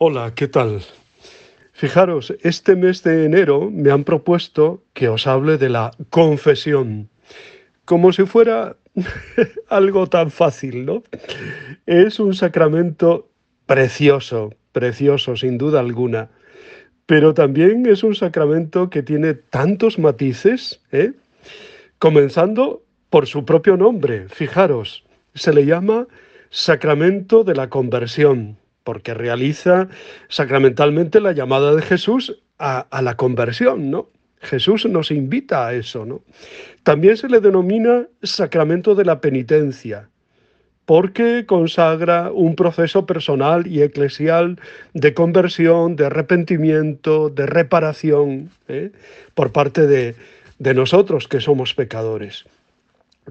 Hola, ¿qué tal? Fijaros, este mes de enero me han propuesto que os hable de la confesión, como si fuera algo tan fácil, ¿no? Es un sacramento precioso, precioso, sin duda alguna, pero también es un sacramento que tiene tantos matices, ¿eh? comenzando por su propio nombre, fijaros, se le llama sacramento de la conversión porque realiza sacramentalmente la llamada de Jesús a, la conversión, ¿no? Jesús nos invita a eso, ¿no? También se le denomina sacramento de la penitencia, porque consagra un proceso personal y eclesial de conversión, de arrepentimiento, de reparación ¿eh? por parte de, de nosotros que somos pecadores.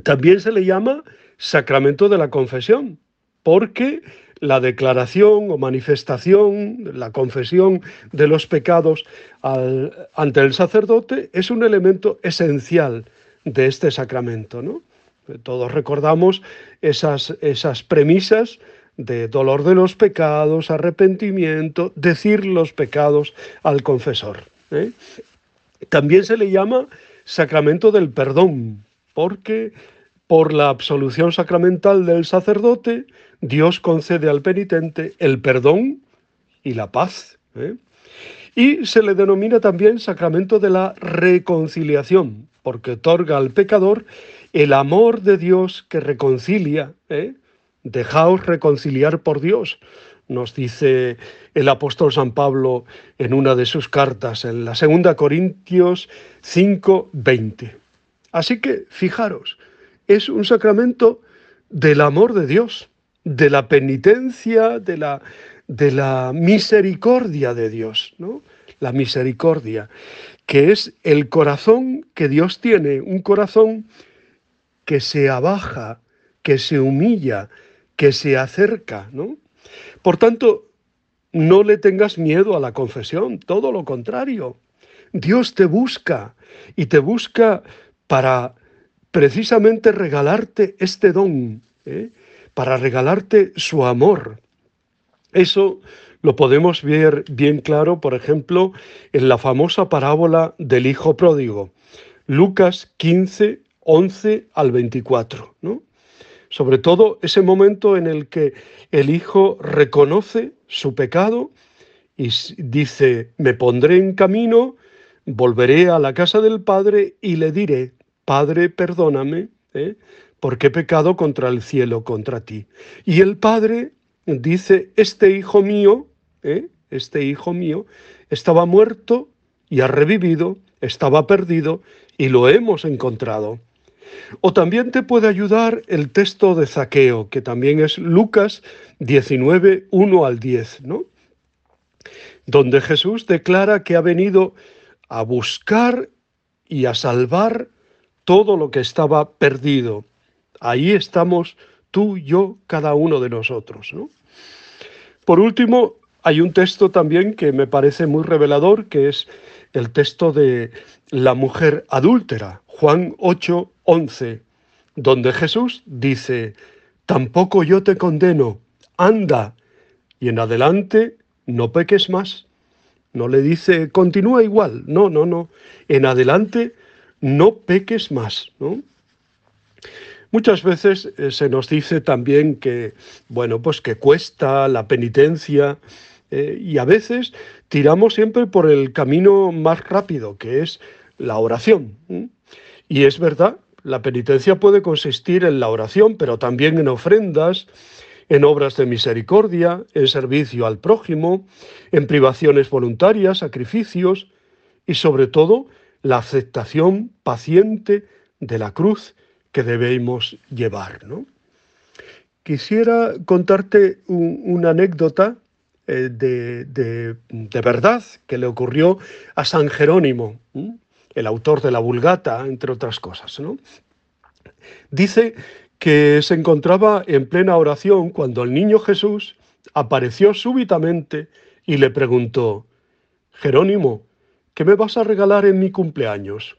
También se le llama sacramento de la confesión, porque la declaración o manifestación, la confesión de los pecados ante el sacerdote es un elemento esencial de este sacramento. ¿no? Todos recordamos esas, esas premisas de dolor de los pecados, arrepentimiento, decir los pecados al confesor. ¿eh? También se le llama sacramento del perdón, porque por la absolución sacramental del sacerdote, Dios concede al penitente el perdón y la paz. ¿eh? Y se le denomina también sacramento de la reconciliación, porque otorga al pecador el amor de Dios que reconcilia. ¿eh? Dejaos reconciliar por Dios, nos dice el apóstol San Pablo en una de sus cartas, en la segunda Corintios 5, 20. Así que, fijaros, es un sacramento del amor de Dios, de la penitencia, de la, de la misericordia de Dios, ¿no? La misericordia, que es el corazón que Dios tiene, un corazón que se abaja, que se humilla, que se acerca, ¿no? Por tanto, no le tengas miedo a la confesión, todo lo contrario. Dios te busca y te busca para precisamente regalarte este don, ¿eh? Para regalarte su amor. Eso lo podemos ver bien claro, por ejemplo, en la famosa parábola del Hijo Pródigo, Lucas 15, 11 al 24. ¿no? Sobre todo ese momento en el que el Hijo reconoce su pecado y dice, me pondré en camino, volveré a la casa del Padre y le diré, Padre, perdóname, ¿eh? Porque he pecado contra el cielo, contra ti. Y el Padre dice, este hijo mío, ¿eh? este hijo mío, estaba muerto y ha revivido, estaba perdido y lo hemos encontrado. O también te puede ayudar el texto de Zaqueo, que también es Lucas 19, 1 al 10, ¿no? Donde Jesús declara que ha venido a buscar y a salvar todo lo que estaba perdido. Ahí estamos tú, yo, cada uno de nosotros. Por último, hay un texto también que me parece muy revelador, que es el texto de la mujer adúltera, Juan 8, 11, donde Jesús dice, tampoco yo te condeno, anda, y en adelante no peques más. No le dice, continúa igual, no, no, no, en adelante no peques más, ¿no? Muchas veces eh, se nos dice también que, bueno, pues que cuesta la penitencia eh, y a veces tiramos siempre por el camino más rápido, que es la oración. Y es verdad, la penitencia puede consistir en la oración, pero también en ofrendas, en obras de misericordia, en servicio al prójimo, en privaciones voluntarias, sacrificios y sobre todo la aceptación paciente de la cruz que debemos llevar. ¿no? Quisiera contarte una anécdota eh, de, verdad que le ocurrió a San Jerónimo, el autor de la Vulgata, entre otras cosas. ¿no? Dice que se encontraba en plena oración cuando el niño Jesús apareció súbitamente y le preguntó, Jerónimo, ¿qué me vas a regalar en mi cumpleaños?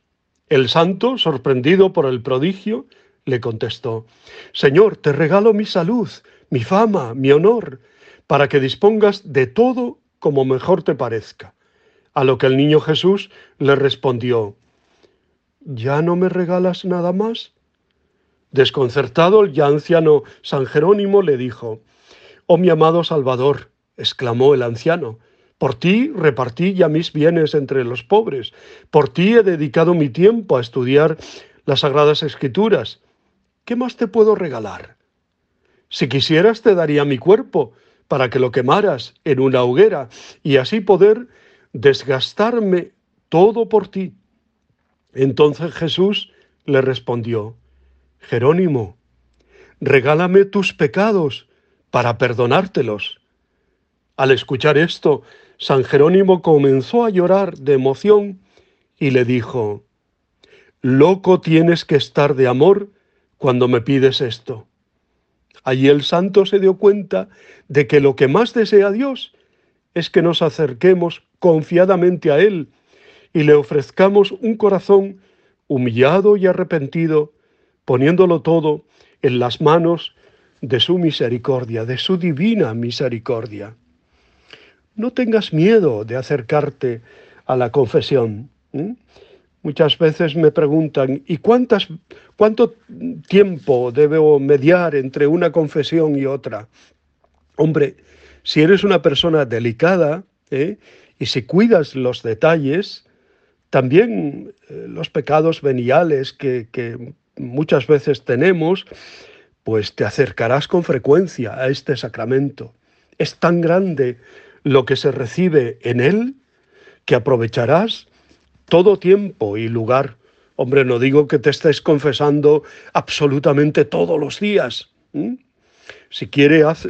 El santo, sorprendido por el prodigio, le contestó, Señor, te regalo mi salud, mi fama, mi honor, para que dispongas de todo como mejor te parezca. A lo que el niño Jesús le respondió, ¿Ya no me regalas nada más? Desconcertado, el ya anciano San Jerónimo le dijo, Oh mi amado Salvador, exclamó el anciano, por ti repartí ya mis bienes entre los pobres, por ti he dedicado mi tiempo a estudiar las sagradas escrituras. ¿Qué más te puedo regalar? Si quisieras te daría mi cuerpo para que lo quemaras en una hoguera y así poder desgastarme todo por ti. Entonces Jesús le respondió, Jerónimo, regálame tus pecados para perdonártelos. Al escuchar esto, San Jerónimo comenzó a llorar de emoción y le dijo, Loco tienes que estar de amor cuando me pides esto. Allí el santo se dio cuenta de que lo que más desea Dios es que nos acerquemos confiadamente a Él y le ofrezcamos un corazón humillado y arrepentido, poniéndolo todo en las manos de su misericordia, de su divina misericordia. No tengas miedo de acercarte a la confesión. Muchas veces me preguntan, ¿y cuántas, cuánto tiempo debo mediar entre una confesión y otra? Hombre, si eres una persona delicada ¿eh? y si cuidas los detalles, también eh, los pecados veniales que, que muchas veces tenemos, pues te acercarás con frecuencia a este sacramento. Es tan grande lo que se recibe en él que aprovecharás todo tiempo y lugar. Hombre, no digo que te estés confesando absolutamente todos los días. Si,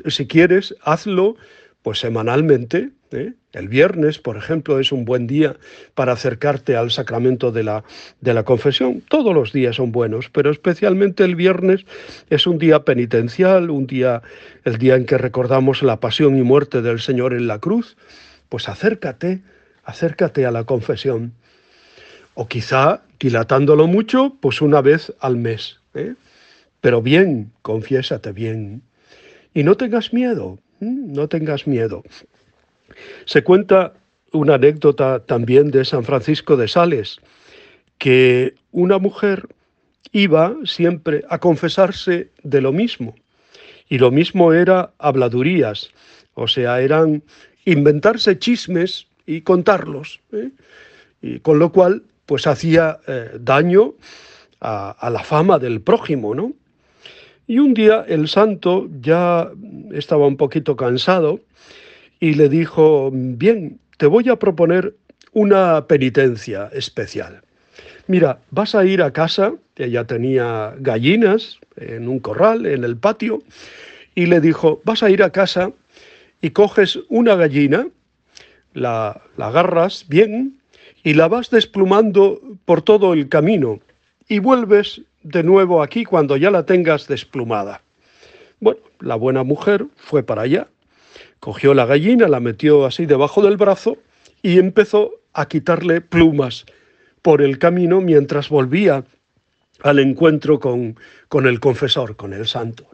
si quieres, hazlo pues semanalmente. ¿eh? El viernes, por ejemplo, es un buen día para acercarte al sacramento de la, de la confesión. Todos los días son buenos, pero especialmente el viernes es un día penitencial, un día, el día en que recordamos la pasión y muerte del Señor en la cruz. Pues acércate, acércate a la confesión o quizá dilatándolo mucho, pues una vez al mes. ¿eh? Pero bien, confiésate bien. Y no tengas miedo, no tengas miedo. Se cuenta una anécdota también de San Francisco de Sales, que una mujer iba siempre a confesarse de lo mismo. Y lo mismo era habladurías, o sea, eran inventarse chismes y contarlos. ¿eh? Y con lo cual pues hacía eh, daño a, la fama del prójimo, ¿no? Y un día el santo ya estaba un poquito cansado y le dijo, bien, te voy a proponer una penitencia especial. Mira, vas a ir a casa, ella tenía gallinas en un corral, en el patio, y le dijo, vas a ir a casa y coges una gallina, la, la agarras bien, y la vas desplumando por todo el camino y vuelves de nuevo aquí cuando ya la tengas desplumada. Bueno, la buena mujer fue para allá, cogió la gallina, la metió así debajo del brazo y empezó a quitarle plumas por el camino mientras volvía al encuentro con, con el confesor, con el santo.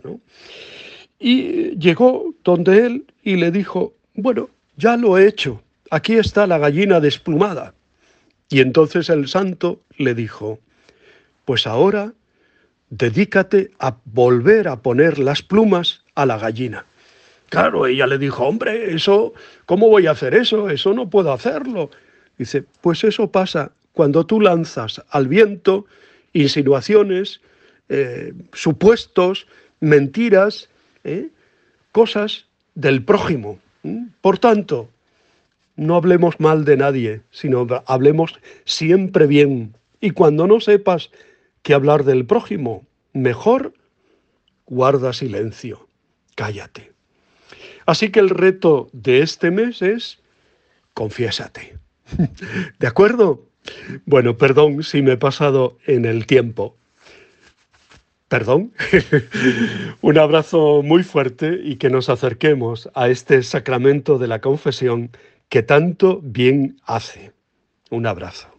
Y llegó donde él y le dijo, bueno, ya lo he hecho, aquí está la gallina desplumada. Y entonces el santo le dijo, pues ahora dedícate a volver a poner las plumas a la gallina. Claro, ella le dijo, hombre, eso, ¿cómo voy a hacer eso? Eso no puedo hacerlo. Dice, pues eso pasa cuando tú lanzas al viento insinuaciones, eh, supuestos, mentiras, eh, cosas del prójimo. Por tanto, no hablemos mal de nadie, sino hablemos siempre bien. Y cuando no sepas qué hablar del prójimo, mejor guarda silencio, cállate. Así que el reto de este mes es confiésate. ¿De acuerdo? Bueno, perdón si me he pasado en el tiempo. Perdón. Un abrazo muy fuerte y que nos acerquemos a este sacramento de la confesión que tanto bien hace. Un abrazo.